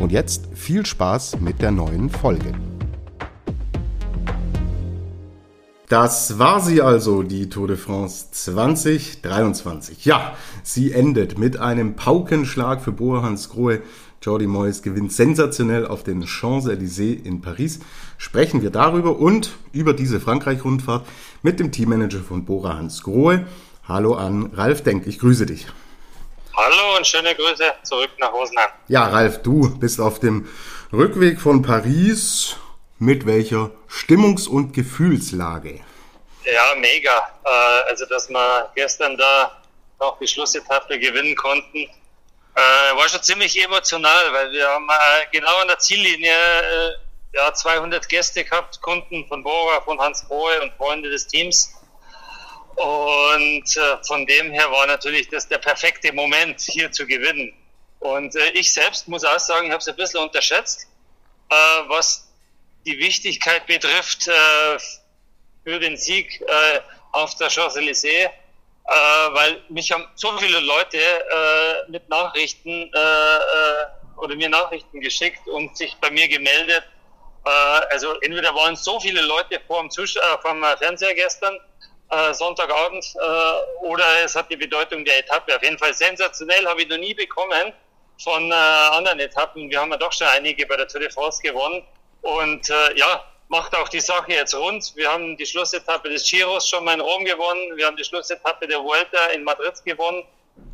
Und jetzt viel Spaß mit der neuen Folge. Das war sie also, die Tour de France 2023. Ja, sie endet mit einem Paukenschlag für Bohans Grohe. Jordi Moyes gewinnt sensationell auf den Champs-Élysées in Paris. Sprechen wir darüber und über diese Frankreich-Rundfahrt mit dem Teammanager von Bora Hans Grohe. Hallo an Ralf Denk, ich grüße dich. Hallo und schöne Grüße zurück nach Rosenheim. Ja, Ralf, du bist auf dem Rückweg von Paris. Mit welcher Stimmungs- und Gefühlslage? Ja, mega. Äh, also, dass wir gestern da noch die Schlussetappe gewinnen konnten, äh, war schon ziemlich emotional, weil wir haben äh, genau an der Ziellinie ja, 200 Gäste gehabt, Kunden von Bora, von Hans Bohe und Freunde des Teams. Und äh, von dem her war natürlich das der perfekte Moment, hier zu gewinnen. Und äh, ich selbst muss auch sagen, ich habe es ein bisschen unterschätzt, äh, was die Wichtigkeit betrifft äh, für den Sieg äh, auf der Champs-Élysées, äh, weil mich haben so viele Leute mit Nachrichten oder mir Nachrichten geschickt und sich bei mir gemeldet. Also entweder waren so viele Leute vor dem, Zus vor dem Fernseher gestern, äh, Sonntagabend äh, oder es hat die Bedeutung der Etappe. Auf jeden Fall sensationell, habe ich noch nie bekommen von äh, anderen Etappen. Wir haben ja doch schon einige bei der Tour de France gewonnen und äh, ja, macht auch die Sache jetzt rund. Wir haben die Schlussetappe des Giros schon mal in Rom gewonnen, wir haben die Schlussetappe der Vuelta in Madrid gewonnen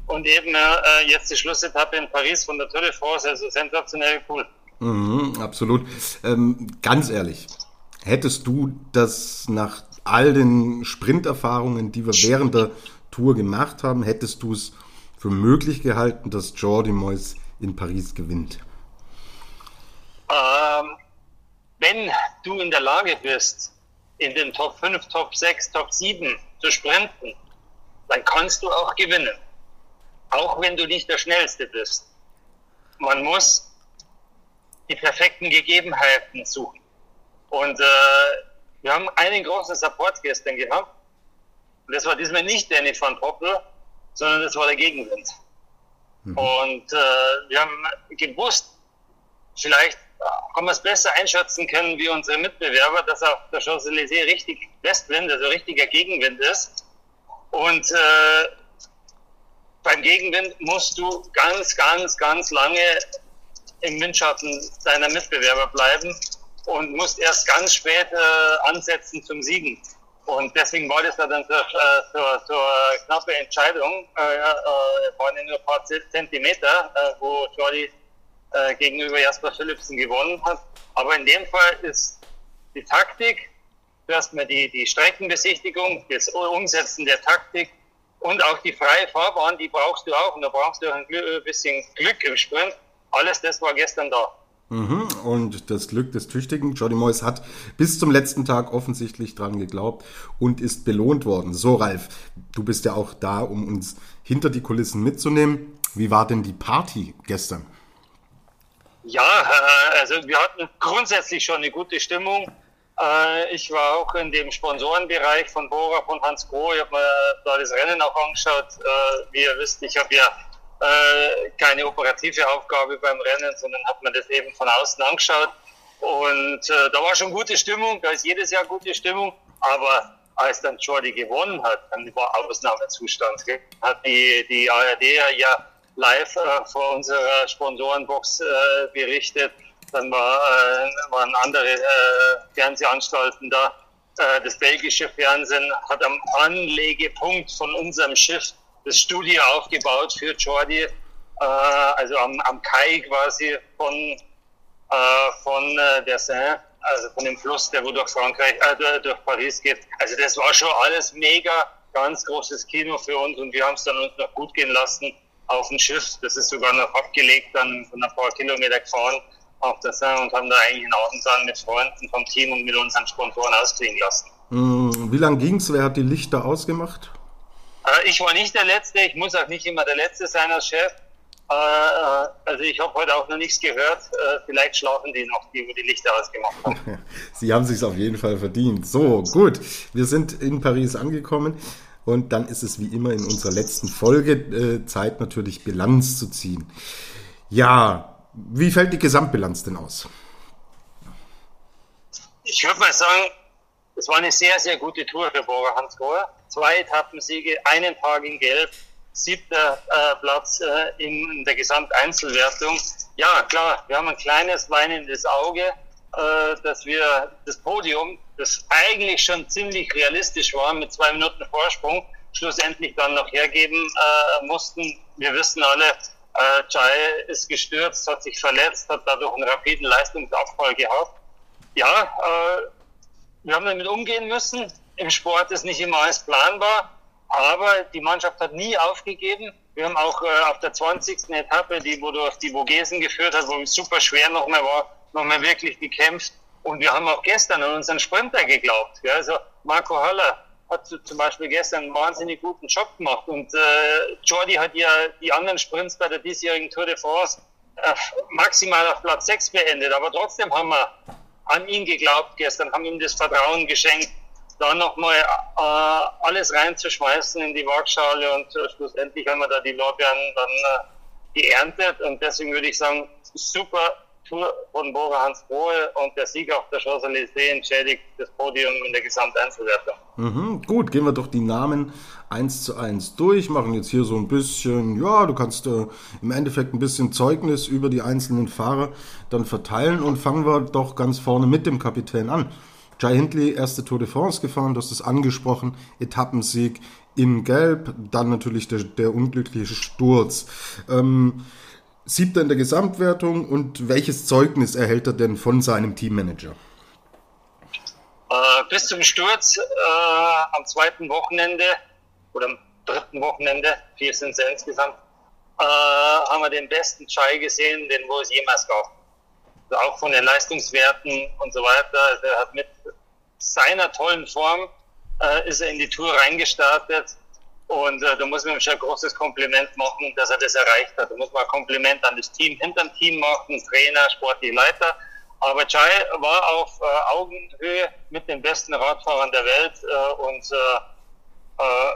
und eben äh, jetzt die Schlussetappe in Paris von der Tour de France, also sensationell cool. Mhm, absolut. Ähm, ganz ehrlich, hättest du das nach all den Sprinterfahrungen, die wir während der Tour gemacht haben, hättest du es für möglich gehalten, dass Jordi Moyes in Paris gewinnt? Ähm, wenn du in der Lage bist, in den Top 5, Top 6, Top 7 zu sprinten, dann kannst du auch gewinnen. Auch wenn du nicht der Schnellste bist. Man muss die perfekten Gegebenheiten suchen. Und äh, wir haben einen großen Support gestern gehabt. Und das war diesmal nicht Danny van Poppel, sondern das war der Gegenwind. Mhm. Und äh, wir haben gewusst, vielleicht haben wir es besser einschätzen können wie unsere Mitbewerber, dass auf der Champs-Élysées richtig Westwind, also richtiger Gegenwind ist. Und äh, beim Gegenwind musst du ganz, ganz, ganz lange im Windschatten deiner Mitbewerber bleiben und musst erst ganz spät äh, ansetzen zum Siegen. Und deswegen war das dann so, äh, so, so eine knappe Entscheidung. Äh, äh, waren ja nur ein paar Zentimeter, äh, wo Jordi äh, gegenüber Jasper Philipsen gewonnen hat. Aber in dem Fall ist die Taktik, zuerst mal die, die Streckenbesichtigung, das Umsetzen der Taktik und auch die freie Fahrbahn, die brauchst du auch. Und da brauchst du ein bisschen Glück im Sprint. Alles das war gestern da. Mhm. Und das Glück des Tüchtigen, Jordi Moyes hat bis zum letzten Tag offensichtlich dran geglaubt und ist belohnt worden. So, Ralf, du bist ja auch da, um uns hinter die Kulissen mitzunehmen. Wie war denn die Party gestern? Ja, äh, also wir hatten grundsätzlich schon eine gute Stimmung. Äh, ich war auch in dem Sponsorenbereich von Bora, von Hans Groh. Ich habe mir da das Rennen auch angeschaut. Äh, wie ihr wisst, ich habe ja äh, keine operative Aufgabe beim Rennen, sondern hat man das eben von außen angeschaut. Und äh, da war schon gute Stimmung, da ist jedes Jahr gute Stimmung, aber als dann Jordi gewonnen hat, dann war Ausnahmezustand. Hat die, die ARD ja live äh, vor unserer Sponsorenbox äh, berichtet. Dann war, äh, waren andere äh, Fernsehanstalten da. Äh, das belgische Fernsehen hat am Anlegepunkt von unserem Schiff das Studio aufgebaut für Jordi, äh, also am, am Kai quasi von, äh, von äh, der Seine, also von dem Fluss, der wo durch Frankreich, äh, durch Paris geht. Also das war schon alles mega, ganz großes Kino für uns und wir haben es dann uns noch gut gehen lassen auf dem Schiff. Das ist sogar noch abgelegt, dann von ein paar Kilometer gefahren. auf der Saison und haben da eigentlich einen Abend mit Freunden vom Team und mit unseren Sponsoren ausklingen lassen. Mm, wie lange es? Wer hat die Lichter ausgemacht? Äh, ich war nicht der Letzte, ich muss auch nicht immer der Letzte sein als Chef. Äh, äh, also ich habe heute auch noch nichts gehört. Vielleicht schlafen die noch, die, wo die Lichter ausgemacht haben. Sie haben sich auf jeden Fall verdient. So, gut. Wir sind in Paris angekommen. Und dann ist es wie immer in unserer letzten Folge Zeit natürlich Bilanz zu ziehen. Ja, wie fällt die Gesamtbilanz denn aus? Ich würde mal sagen, es war eine sehr, sehr gute Tour für Bora Hansgrohe. Zwei Etappensiege, einen Tag in Gelb, siebter äh, Platz äh, in der Gesamteinzelwertung. Ja, klar, wir haben ein kleines weinendes Auge, äh, dass wir das Podium, das eigentlich schon ziemlich realistisch war, mit zwei Minuten Vorsprung, schlussendlich dann noch hergeben äh, mussten. Wir wissen alle, äh, Jai ist gestürzt, hat sich verletzt, hat dadurch einen rapiden Leistungsabfall gehabt. Ja, äh, wir haben damit umgehen müssen. Im Sport ist nicht immer alles planbar, aber die Mannschaft hat nie aufgegeben. Wir haben auch äh, auf der 20. Etappe, die wo durch die Vogesen geführt hat, wo es super schwer nochmal war, nochmal wirklich gekämpft. Und wir haben auch gestern an unseren Sprinter geglaubt. Ja, also Marco Haller hat zum Beispiel gestern einen wahnsinnig guten Job gemacht. Und äh, Jordi hat ja die anderen Sprints bei der diesjährigen Tour de France äh, maximal auf Platz 6 beendet. Aber trotzdem haben wir an ihn geglaubt gestern, haben ihm das Vertrauen geschenkt, da nochmal äh, alles reinzuschmeißen in die Waagschale und äh, schlussendlich haben wir da die Lorbeeren dann äh, geerntet und deswegen würde ich sagen, super Tour von Bora Hans Grohe und der Sieg auf der Champs-Élysées entschädigt das Podium in der Gesamteinzelwertung. Mhm, gut, gehen wir doch die Namen eins zu eins durch, machen jetzt hier so ein bisschen, ja, du kannst äh, im Endeffekt ein bisschen Zeugnis über die einzelnen Fahrer dann verteilen und fangen wir doch ganz vorne mit dem Kapitän an. Jai Hindley, erste Tour de France gefahren, du hast es angesprochen, Etappensieg in Gelb, dann natürlich der, der unglückliche Sturz. Ähm, Siebter in der Gesamtwertung und welches Zeugnis erhält er denn von seinem Teammanager? Äh, bis zum Sturz äh, am zweiten Wochenende oder am dritten Wochenende, vier sind es insgesamt, äh, haben wir den besten Chai gesehen, den wo es jemals gab. Auch von den Leistungswerten und so weiter. Also er hat mit seiner tollen Form äh, ist er in die Tour reingestartet und äh, da muss man schon ein großes Kompliment machen, dass er das erreicht hat. Da muss man ein Kompliment an das Team hinterm Team machen, Trainer, sportliche Leiter. Aber Chai war auf äh, Augenhöhe mit den besten Radfahrern der Welt äh, und äh, äh,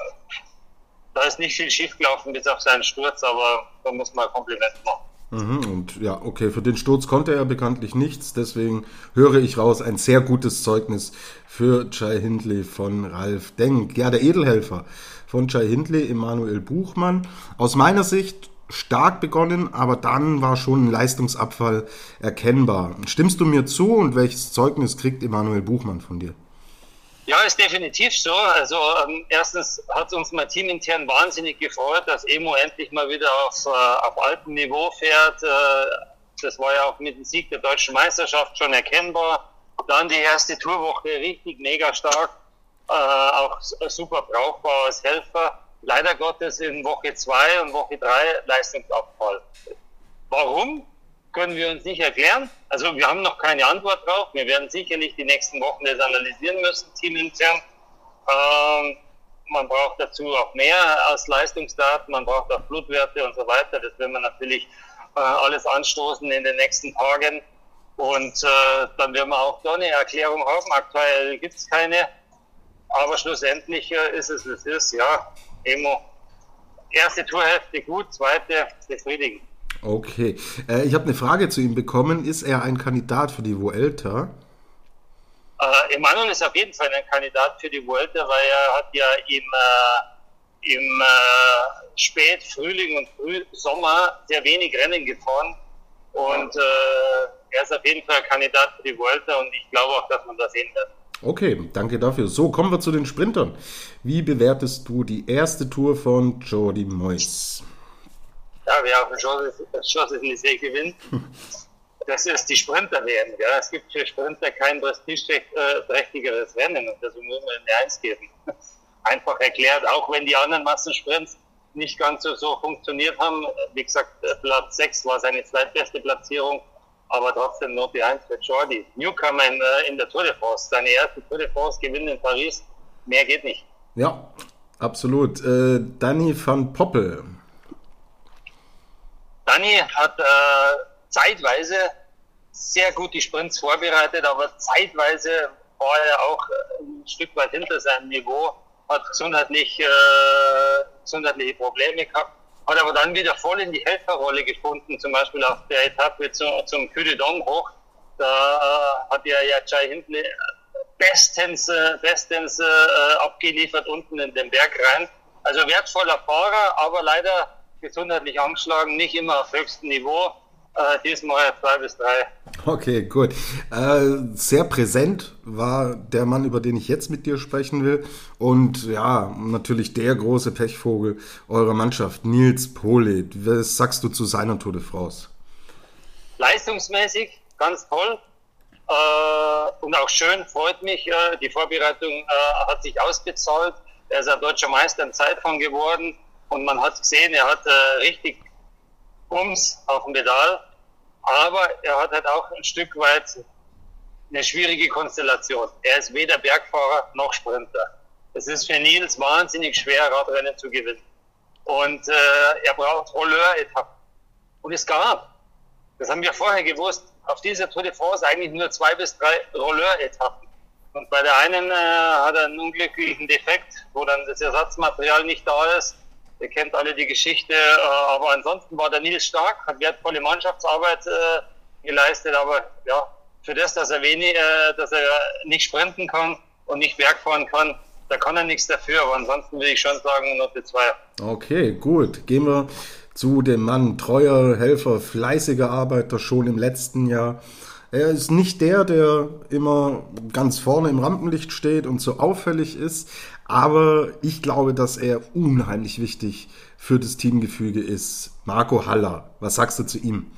da ist nicht viel schiefgelaufen bis auf seinen Sturz, aber da muss man ein Kompliment machen. Mhm, und ja, okay, für den Sturz konnte er bekanntlich nichts, deswegen höre ich raus, ein sehr gutes Zeugnis für Chai Hindley von Ralf Denk. Ja, der Edelhelfer von Jai Hindley, Emanuel Buchmann. Aus meiner Sicht stark begonnen, aber dann war schon ein Leistungsabfall erkennbar. Stimmst du mir zu und welches Zeugnis kriegt Emanuel Buchmann von dir? Ja, ist definitiv so. Also ähm, erstens hat uns mal teamintern wahnsinnig gefreut, dass Emo endlich mal wieder auf, äh, auf altem Niveau fährt. Äh, das war ja auch mit dem Sieg der deutschen Meisterschaft schon erkennbar. Dann die erste Tourwoche richtig mega stark äh, auch super brauchbar als Helfer. Leider Gottes in Woche 2 und Woche 3 Leistungsabfall. Warum? Können wir uns nicht erklären. Also wir haben noch keine Antwort drauf. Wir werden sicherlich die nächsten Wochen das analysieren müssen, teamintern. Ähm, man braucht dazu auch mehr als Leistungsdaten, man braucht auch Blutwerte und so weiter. Das werden wir natürlich äh, alles anstoßen in den nächsten Tagen. Und äh, dann werden wir auch da eine Erklärung haben. Aktuell gibt es keine. Aber schlussendlich äh, ist es, es ist, ja. Emo. Erste Tourhälfte gut, zweite befriedigend. Okay. Äh, ich habe eine Frage zu ihm bekommen. Ist er ein Kandidat für die Vuelta? Äh, Emanuel ist auf jeden Fall ein Kandidat für die Vuelta, weil er hat ja im, äh, im äh, Spät-, Frühling und Frühsommer sehr wenig Rennen gefahren. Und äh, er ist auf jeden Fall ein Kandidat für die Vuelta und ich glaube auch, dass man das sehen wird. Okay, danke dafür. So, kommen wir zu den Sprintern. Wie bewertest du die erste Tour von Jordi Moyes? Ja, wer auf dem Champs-Élysées gewinnt, das ist die Sprinter-WM. Ja. Es gibt für Sprinter kein prestigeträchtigeres Rennen und muss man in der Eins geben. Einfach erklärt, auch wenn die anderen Massensprints nicht ganz so, so funktioniert haben. Wie gesagt, Platz 6 war seine zweitbeste Platzierung aber trotzdem nur die 1 für Jordi. Newcomer in, äh, in der Tour de France, seine erste Tour de France gewinnt in Paris, mehr geht nicht. Ja, absolut. Äh, Danny van Poppel. Danny hat äh, zeitweise sehr gut die Sprints vorbereitet, aber zeitweise war er auch ein Stück weit hinter seinem Niveau, hat gesundheitlich, äh, gesundheitliche Probleme gehabt, hat aber dann wieder voll in die Helferrolle gefunden, zum Beispiel auf der Etappe zum, zum Dom hoch. Da äh, hat er ja Jai Hindley bestens, äh, bestens äh, abgeliefert unten in den Berg rein. Also wertvoller Fahrer, aber leider gesundheitlich angeschlagen, nicht immer auf höchstem Niveau. Äh, diesmal zwei bis drei. Okay, gut. Äh, sehr präsent war der Mann, über den ich jetzt mit dir sprechen will. Und ja, natürlich der große Pechvogel eurer Mannschaft, Nils Polit. Was sagst du zu seiner Tour de France? Leistungsmäßig ganz toll. Äh, und auch schön, freut mich. Äh, die Vorbereitung äh, hat sich ausbezahlt. Er ist ein deutscher Meister in Zeitfahren geworden. Und man hat gesehen, er hat äh, richtig Bums auf dem Pedal, aber er hat halt auch ein Stück weit eine schwierige Konstellation. Er ist weder Bergfahrer noch Sprinter. Es ist für Nils wahnsinnig schwer, Radrennen zu gewinnen. Und äh, er braucht Rolleur-Etappen. Und es gab, das haben wir vorher gewusst, auf dieser Tour de France eigentlich nur zwei bis drei Rolleur-Etappen. Und bei der einen äh, hat er einen unglücklichen Defekt, wo dann das Ersatzmaterial nicht da ist. Ihr kennt alle die Geschichte, äh, aber ansonsten war der Nils stark, hat wertvolle Mannschaftsarbeit äh, geleistet, aber ja, für das, dass er wenig, äh, dass er nicht sprinten kann und nicht Bergfahren kann, da kann er nichts dafür, aber ansonsten würde ich schon sagen, Note 2. Okay, gut. Gehen wir zu dem Mann, treuer Helfer, fleißiger Arbeiter schon im letzten Jahr. Er ist nicht der, der immer ganz vorne im Rampenlicht steht und so auffällig ist, aber ich glaube, dass er unheimlich wichtig für das Teamgefüge ist. Marco Haller, was sagst du zu ihm?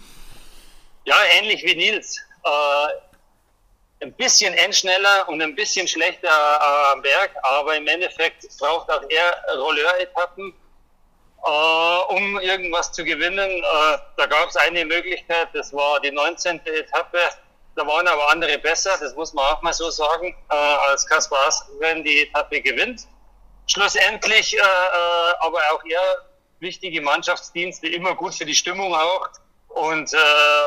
Ja, ähnlich wie Nils. Äh, ein bisschen endschneller und ein bisschen schlechter äh, am Berg, aber im Endeffekt braucht auch er Rolleur-Etappen, äh, um irgendwas zu gewinnen. Äh, da gab es eine Möglichkeit, das war die 19. Etappe. Da waren aber andere besser, das muss man auch mal so sagen, äh, als Kaspar Askren die Etappe gewinnt. Schlussendlich äh, äh, aber auch er wichtige Mannschaftsdienste, immer gut für die Stimmung auch. Und äh,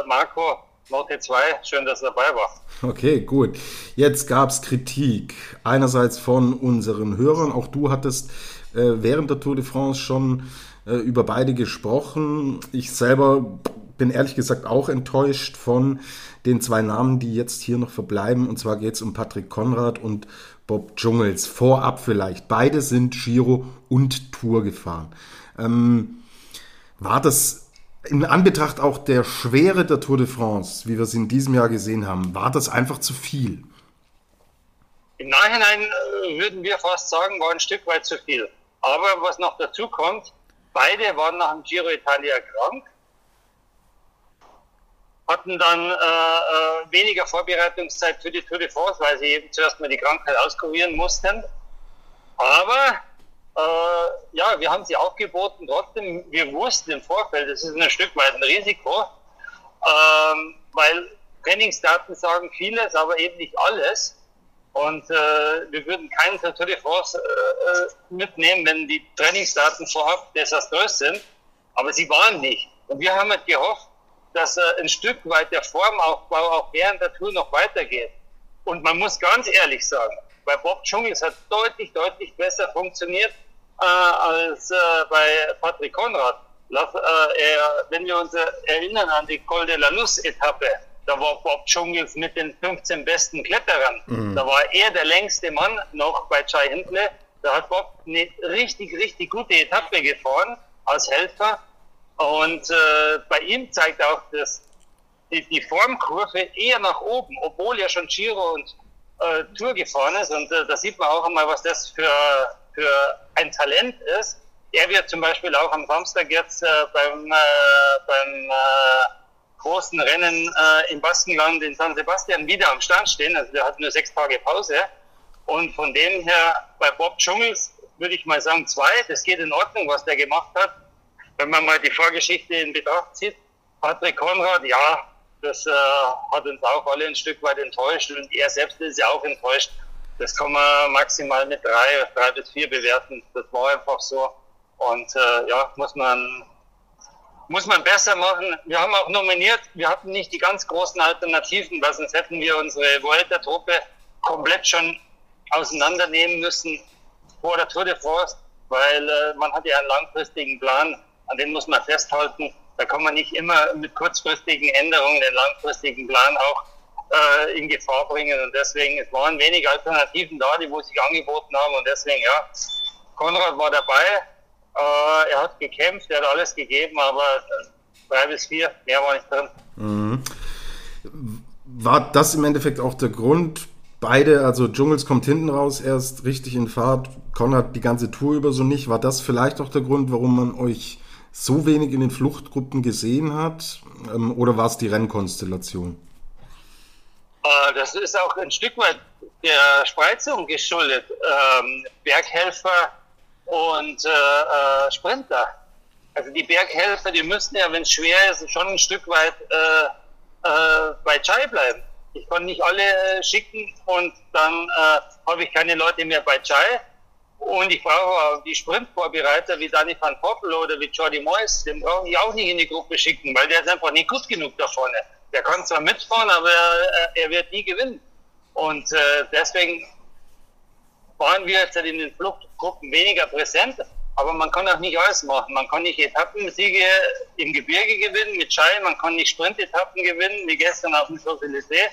Marco, Note 2, schön, dass er dabei war. Okay, gut. Jetzt gab es Kritik. Einerseits von unseren Hörern. Auch du hattest äh, während der Tour de France schon äh, über beide gesprochen. Ich selber bin ehrlich gesagt auch enttäuscht von den zwei Namen, die jetzt hier noch verbleiben. Und zwar geht es um Patrick Konrad und Bob Dschungels. Vorab vielleicht. Beide sind Giro und Tour gefahren. Ähm, war das in Anbetracht auch der Schwere der Tour de France, wie wir es in diesem Jahr gesehen haben, war das einfach zu viel? Im Nachhinein äh, würden wir fast sagen, war ein Stück weit zu viel. Aber was noch dazu kommt, beide waren nach dem Giro Italia krank hatten dann äh, äh, weniger Vorbereitungszeit für die Tour de France, weil sie eben zuerst mal die Krankheit auskurieren mussten. Aber äh, ja, wir haben sie aufgeboten. Trotzdem, wir wussten im Vorfeld, das ist ein Stück weit ein Risiko, ähm, weil Trainingsdaten sagen vieles, aber eben nicht alles. Und äh, wir würden keinen Tour de France äh, äh, mitnehmen, wenn die Trainingsdaten vorab desaströs sind. Aber sie waren nicht. Und wir haben halt gehofft, dass äh, ein Stück weit der Formaufbau auch während der Tour noch weitergeht. Und man muss ganz ehrlich sagen, bei Bob Dschungels hat deutlich, deutlich besser funktioniert äh, als äh, bei Patrick Konrad. Lass, äh, er, wenn wir uns erinnern an die Col de la Luz Etappe, da war Bob Dschungels mit den 15 besten Kletterern. Mhm. Da war er der längste Mann noch bei Chai Hindle. Da hat Bob eine richtig, richtig gute Etappe gefahren als Helfer und äh, bei ihm zeigt auch das, die, die Formkurve eher nach oben, obwohl er schon Giro und äh, Tour gefahren ist. Und äh, da sieht man auch einmal, was das für, für ein Talent ist. Er wird zum Beispiel auch am Samstag jetzt äh, beim, äh, beim äh, großen Rennen äh, im Baskenland in San Sebastian wieder am Stand stehen. Also der hat nur sechs Tage Pause. Und von dem her bei Bob Dschungels würde ich mal sagen zwei. Das geht in Ordnung, was der gemacht hat wenn man mal die Vorgeschichte in Betracht zieht, Patrick Konrad, ja, das äh, hat uns auch alle ein Stück weit enttäuscht und er selbst ist ja auch enttäuscht. Das kann man maximal mit drei, drei bis vier bewerten. Das war einfach so. Und äh, ja, muss man, muss man besser machen. Wir haben auch nominiert, wir hatten nicht die ganz großen Alternativen, weil sonst hätten wir unsere Vuelta-Truppe komplett schon auseinandernehmen müssen vor der Tour de France, weil äh, man hat ja einen langfristigen Plan, an den muss man festhalten. Da kann man nicht immer mit kurzfristigen Änderungen den langfristigen Plan auch äh, in Gefahr bringen. Und deswegen, es waren wenig Alternativen da, die wo sich angeboten haben. Und deswegen, ja, Konrad war dabei. Äh, er hat gekämpft, er hat alles gegeben, aber drei bis vier, mehr war nicht drin. Mhm. War das im Endeffekt auch der Grund, beide, also Dschungels kommt hinten raus, erst richtig in Fahrt, Konrad die ganze Tour über so nicht. War das vielleicht auch der Grund, warum man euch so wenig in den Fluchtgruppen gesehen hat? Ähm, oder war es die Rennkonstellation? Äh, das ist auch ein Stück weit der Spreizung geschuldet. Ähm, Berghelfer und äh, äh, Sprinter. Also die Berghelfer, die müssten ja, wenn es schwer ist, schon ein Stück weit äh, äh, bei Chai bleiben. Ich konnte nicht alle äh, schicken und dann habe ich keine Leute mehr bei Chai. Und ich brauche die Sprintvorbereiter wie Dani van Poppel oder wie Jordi Moyes, den brauche ich auch nicht in die Gruppe schicken, weil der ist einfach nicht gut genug da vorne. Der kann zwar mitfahren, aber er, er wird nie gewinnen. Und äh, deswegen waren wir jetzt in den Fluchtgruppen weniger präsent. Aber man kann auch nicht alles machen. Man kann nicht Etappensiege im Gebirge gewinnen mit Schei, man kann nicht Sprintetappen gewinnen, wie gestern auf dem Champs-Élysées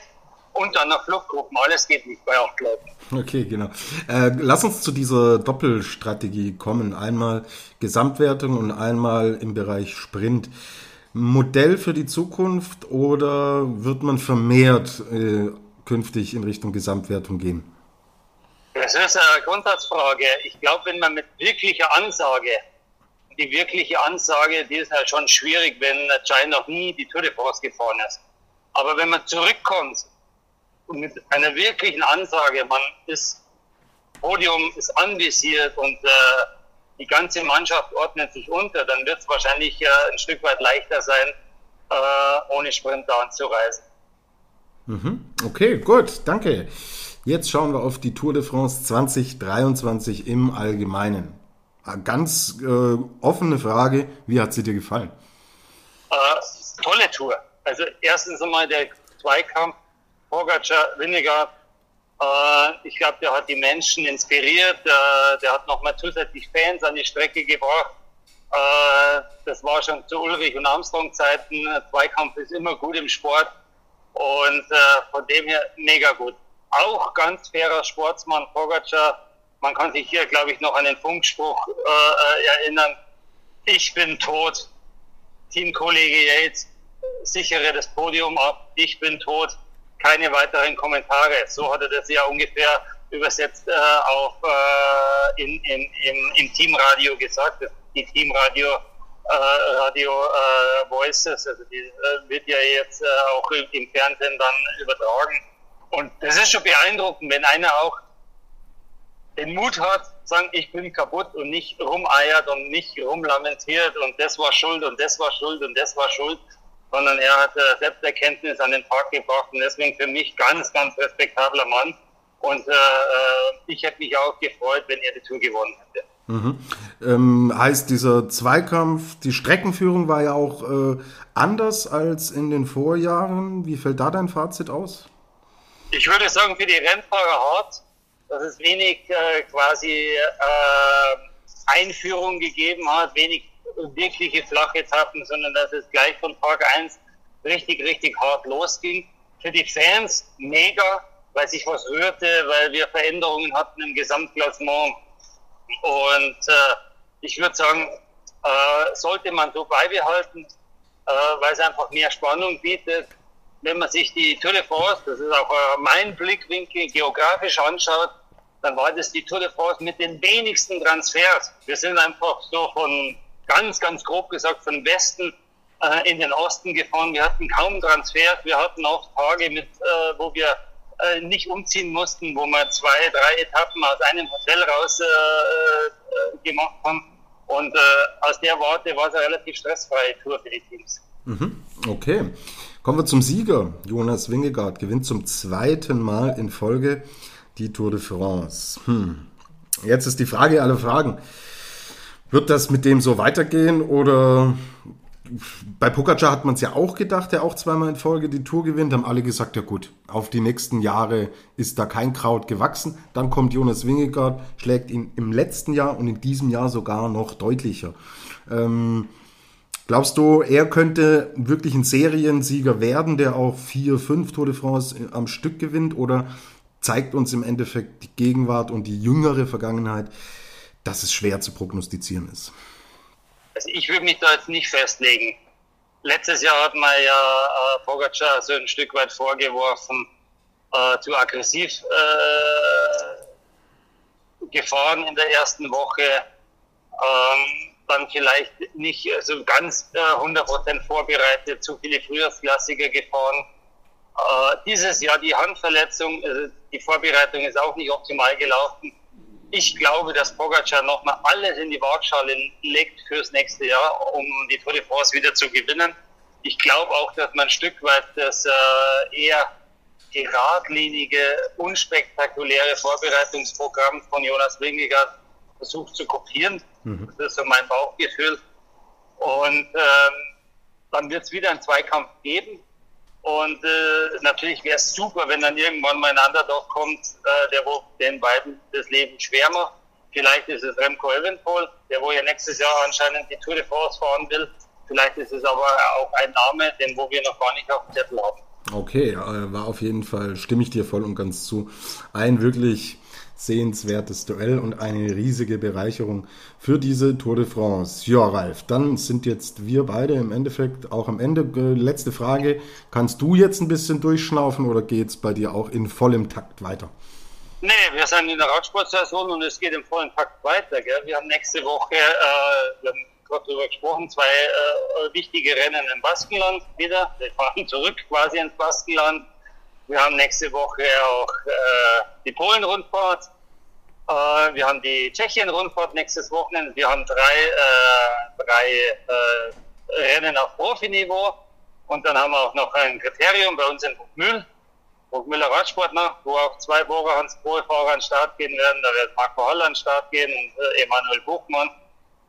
und dann noch Fluchtgruppen. Alles geht nicht bei Leuten. Okay, genau. Äh, lass uns zu dieser Doppelstrategie kommen. Einmal Gesamtwertung und einmal im Bereich Sprint. Modell für die Zukunft oder wird man vermehrt äh, künftig in Richtung Gesamtwertung gehen? Das ist eine Grundsatzfrage. Ich glaube, wenn man mit wirklicher Ansage, die wirkliche Ansage, die ist halt schon schwierig, wenn Chai noch nie die Tour de France gefahren ist. Aber wenn man zurückkommt mit einer wirklichen Ansage, man ist, Podium ist anvisiert und äh, die ganze Mannschaft ordnet sich unter, dann wird es wahrscheinlich äh, ein Stück weit leichter sein, äh, ohne Sprinter anzureisen. Mhm. Okay, gut, danke. Jetzt schauen wir auf die Tour de France 2023 im Allgemeinen. Eine ganz äh, offene Frage, wie hat sie dir gefallen? Äh, tolle Tour. Also erstens einmal der Zweikampf Pogacar, Winnegar. Äh, ich glaube, der hat die Menschen inspiriert. Äh, der hat nochmal zusätzlich Fans an die Strecke gebracht. Äh, das war schon zu Ulrich und Armstrong Zeiten. Zweikampf ist immer gut im Sport. Und äh, von dem her mega gut auch ganz fairer Sportsmann, Pogacar. Man kann sich hier, glaube ich, noch an den Funkspruch äh, erinnern. Ich bin tot. Teamkollege Yates, sichere das Podium ab. Ich bin tot. Keine weiteren Kommentare. So hat er das ja ungefähr übersetzt äh, auf, äh, in, in, im, im Teamradio gesagt. Die Teamradio äh, Radio äh, Voices, also die äh, wird ja jetzt äh, auch im Fernsehen dann übertragen. Und das ist schon beeindruckend, wenn einer auch den Mut hat, sagen, ich bin kaputt und nicht rumeiert und nicht rumlamentiert und das war schuld und das war schuld und das war schuld, sondern er hat äh, Selbsterkenntnis an den Tag gebracht und deswegen für mich ganz, ganz respektabler Mann. Und äh, äh ich hätte mich auch gefreut, wenn er die Tour gewonnen hätte. Mhm. Ähm, heißt dieser Zweikampf, die Streckenführung war ja auch äh, anders als in den Vorjahren. Wie fällt da dein Fazit aus? Ich würde sagen, für die Rennfahrer hart, dass es wenig äh, quasi äh, Einführung gegeben hat, wenig wirkliche flache Etappen, sondern dass es gleich von Tag 1 richtig, richtig hart losging. Für die Fans mega, weil sich was rührte, weil wir Veränderungen hatten im Gesamtklassement. Und äh, ich würde sagen, äh, sollte man so beibehalten, äh, weil es einfach mehr Spannung bietet wenn man sich die Tour de France, das ist auch äh, mein Blickwinkel, geografisch anschaut, dann war das die Tour de France mit den wenigsten Transfers. Wir sind einfach so von, ganz, ganz grob gesagt, von Westen äh, in den Osten gefahren. Wir hatten kaum Transfers. Wir hatten auch Tage, mit, äh, wo wir äh, nicht umziehen mussten, wo wir zwei, drei Etappen aus einem Hotel raus äh, äh, gemacht haben. Und aus der Warte war es eine relativ stressfreie Tour für die Teams. Mhm. Okay. Kommen wir zum Sieger. Jonas Wingegaard gewinnt zum zweiten Mal in Folge die Tour de France. Hm. Jetzt ist die Frage aller Fragen. Wird das mit dem so weitergehen oder bei Pogacar hat man es ja auch gedacht, der auch zweimal in Folge die Tour gewinnt, haben alle gesagt, ja gut, auf die nächsten Jahre ist da kein Kraut gewachsen. Dann kommt Jonas Wingegaard, schlägt ihn im letzten Jahr und in diesem Jahr sogar noch deutlicher. Ähm, glaubst du, er könnte wirklich ein Seriensieger werden, der auch vier, fünf Tour de France am Stück gewinnt oder zeigt uns im Endeffekt die Gegenwart und die jüngere Vergangenheit, dass es schwer zu prognostizieren ist? Also ich würde mich da jetzt nicht festlegen. Letztes Jahr hat man ja äh, Pogacar so ein Stück weit vorgeworfen, äh, zu aggressiv äh, gefahren in der ersten Woche. Ähm, dann vielleicht nicht so ganz äh, 100% vorbereitet, zu viele Frühjahrsklassiker gefahren. Äh, dieses Jahr die Handverletzung, äh, die Vorbereitung ist auch nicht optimal gelaufen ich glaube, dass Pogacar nochmal alles in die Waagschale legt fürs nächste Jahr, um die Tour de France wieder zu gewinnen. Ich glaube auch, dass man ein Stück weit das äh, eher geradlinige, unspektakuläre Vorbereitungsprogramm von Jonas Wingegaard versucht zu kopieren. Mhm. Das ist so mein Bauchgefühl. Und ähm, dann wird es wieder einen Zweikampf geben. Und äh, natürlich wäre es super, wenn dann irgendwann mal ein Underdog kommt, äh, der wo den beiden das Leben schwer macht. Vielleicht ist es Remco Evenpol, der wo ja nächstes Jahr anscheinend die Tour de France fahren will. Vielleicht ist es aber auch ein Name, den wo wir noch gar nicht auf dem Zettel haben. Okay, äh, war auf jeden Fall, stimme ich dir voll und ganz zu. Ein wirklich sehenswertes Duell und eine riesige Bereicherung für diese Tour de France. Ja, Ralf, dann sind jetzt wir beide im Endeffekt auch am Ende. Letzte Frage, kannst du jetzt ein bisschen durchschnaufen oder geht es bei dir auch in vollem Takt weiter? Nee, wir sind in der Radsportsaison und es geht im vollen Takt weiter. Gell? Wir haben nächste Woche, äh, wir haben gerade darüber gesprochen, zwei äh, wichtige Rennen im Baskenland wieder. Wir fahren zurück quasi ins Baskenland wir haben nächste Woche auch äh, die Polen-Rundfahrt. Äh, wir haben die Tschechien-Rundfahrt nächstes Wochenende. Wir haben drei, äh, drei äh, Rennen auf Profiniveau. Und dann haben wir auch noch ein Kriterium bei uns in Burgmühl. Burgmüller Radsportnacht, wo auch zwei Bohrer Hans an den Start gehen werden. Da wird Marco Holl an den Start gehen und äh, Emanuel Buchmann.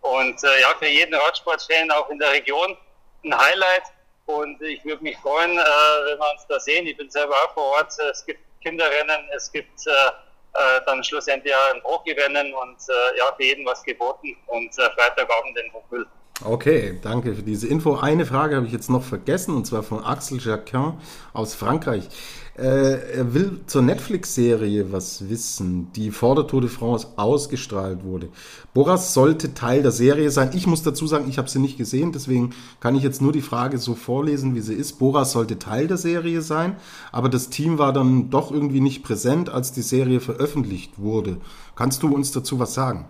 Und äh, ja, für jeden Radsportfan auch in der Region ein Highlight. Und ich würde mich freuen, äh, wenn wir uns da sehen. Ich bin selber auch vor Ort. Es gibt Kinderrennen, es gibt äh, äh dann schlussendlich auch ein Profi-Rennen und ja, für jeden was geboten. Und Freitagabend in Hochmüll. Okay, danke für diese Info. Eine Frage habe ich jetzt noch vergessen, und zwar von Axel Jacquin aus Frankreich. Äh, er will zur Netflix-Serie was wissen, die vor der Tour de France ausgestrahlt wurde. Boras sollte Teil der Serie sein. Ich muss dazu sagen, ich habe sie nicht gesehen, deswegen kann ich jetzt nur die Frage so vorlesen, wie sie ist. Boras sollte Teil der Serie sein, aber das Team war dann doch irgendwie nicht präsent, als die Serie veröffentlicht wurde. Kannst du uns dazu was sagen?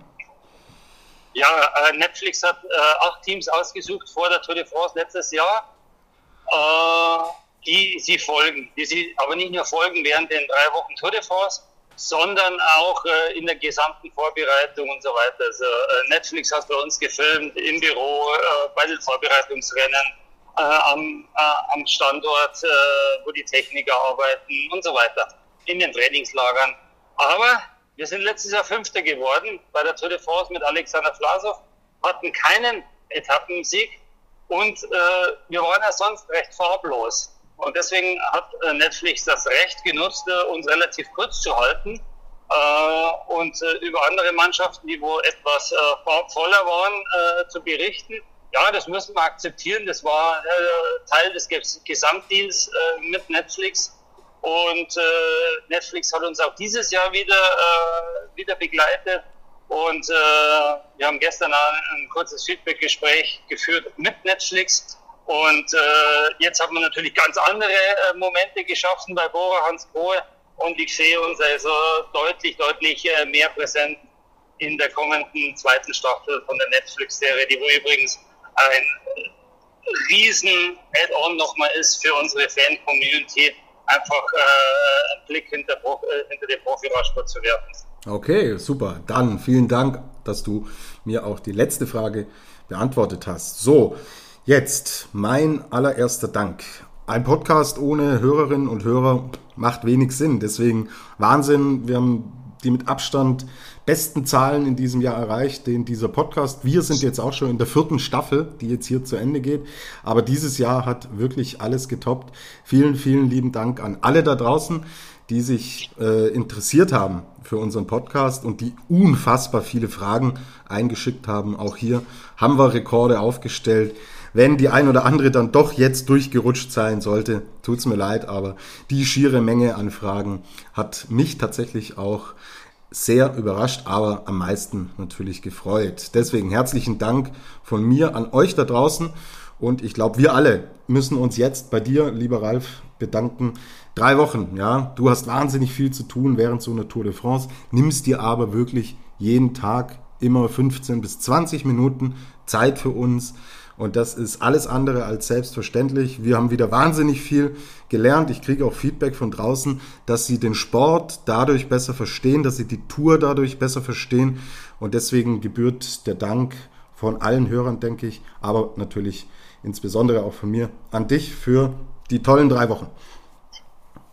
Ja, äh, Netflix hat äh, acht Teams ausgesucht vor der Tour de France letztes Jahr. Äh, die sie folgen, die sie aber nicht nur folgen während den drei Wochen Tour de France, sondern auch äh, in der gesamten Vorbereitung und so weiter. Also äh, Netflix hat bei uns gefilmt im Büro, äh, bei den Vorbereitungsrennen, am, am Standort, wo die Techniker arbeiten und so weiter, in den Trainingslagern. Aber wir sind letztes Jahr Fünfter geworden bei der Tour de France mit Alexander Vlasov, hatten keinen Etappensieg und wir waren ja sonst recht farblos. Und deswegen hat äh, Netflix das Recht genutzt, äh, uns relativ kurz zu halten äh, und über andere Mannschaften, die wo etwas voller waren, zu berichten. Ja, das müssen wir akzeptieren. Das war Teil des Gesamtdeals mit Netflix. Und Netflix hat uns auch dieses Jahr wieder, wieder begleitet. Und wir haben gestern ein kurzes Feedback-Gespräch geführt mit Netflix. Und äh, jetzt hat man natürlich ganz andere äh, Momente geschaffen bei Bora Hans Grohe und ich sehe uns also deutlich, deutlich äh, mehr präsent in der kommenden zweiten Staffel von der Netflix-Serie, die übrigens ein riesen Add-on nochmal ist für unsere Fan-Community, einfach äh, einen Blick hinter, äh, hinter den Profi-Radsport zu werfen. Okay, super. Dann vielen Dank, dass du mir auch die letzte Frage beantwortet hast. So, Jetzt mein allererster Dank. Ein Podcast ohne Hörerinnen und Hörer macht wenig Sinn. Deswegen Wahnsinn. Wir haben die mit Abstand besten Zahlen in diesem Jahr erreicht, den dieser Podcast. Wir sind jetzt auch schon in der vierten Staffel, die jetzt hier zu Ende geht. Aber dieses Jahr hat wirklich alles getoppt. Vielen, vielen lieben Dank an alle da draußen, die sich äh, interessiert haben für unseren Podcast und die unfassbar viele Fragen eingeschickt haben. Auch hier haben wir Rekorde aufgestellt. Wenn die ein oder andere dann doch jetzt durchgerutscht sein sollte, tut's mir leid, aber die schiere Menge an Fragen hat mich tatsächlich auch sehr überrascht, aber am meisten natürlich gefreut. Deswegen herzlichen Dank von mir an euch da draußen. Und ich glaube, wir alle müssen uns jetzt bei dir, lieber Ralf, bedanken. Drei Wochen, ja. Du hast wahnsinnig viel zu tun während so einer Tour de France, nimmst dir aber wirklich jeden Tag immer 15 bis 20 Minuten Zeit für uns. Und das ist alles andere als selbstverständlich. Wir haben wieder wahnsinnig viel gelernt. Ich kriege auch Feedback von draußen, dass sie den Sport dadurch besser verstehen, dass sie die Tour dadurch besser verstehen. Und deswegen gebührt der Dank von allen Hörern, denke ich, aber natürlich insbesondere auch von mir an dich für die tollen drei Wochen.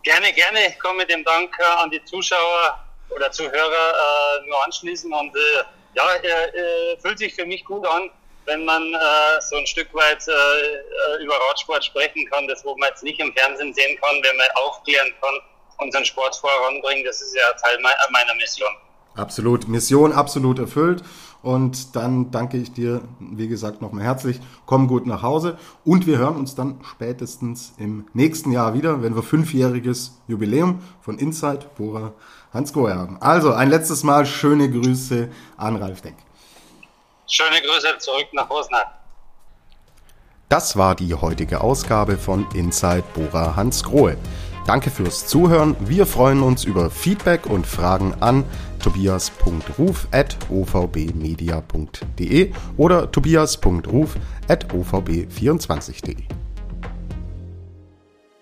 Gerne, gerne. Ich komme mit dem Dank äh, an die Zuschauer oder Zuhörer äh, nur anschließen und äh, ja, äh, fühlt sich für mich gut an, wenn man äh, so ein Stück weit äh, äh, über Radsport sprechen kann, das wo man jetzt nicht im Fernsehen sehen kann, wenn man aufklären kann, unseren Sport voranbringen, das ist ja Teil meiner Mission. Absolut, Mission absolut erfüllt. Und dann danke ich dir, wie gesagt, nochmal herzlich. Komm gut nach Hause. Und wir hören uns dann spätestens im nächsten Jahr wieder, wenn wir fünfjähriges Jubiläum von Inside Bora Hans Goer haben. Also ein letztes Mal schöne Grüße an Ralf Deck. Schöne Grüße zurück nach Osnabrück. Das war die heutige Ausgabe von Inside Bora Hans Grohe. Danke fürs Zuhören. Wir freuen uns über Feedback und Fragen an tobias.ruf.ovbmedia.de oder tobias.ruf.ovb24.de.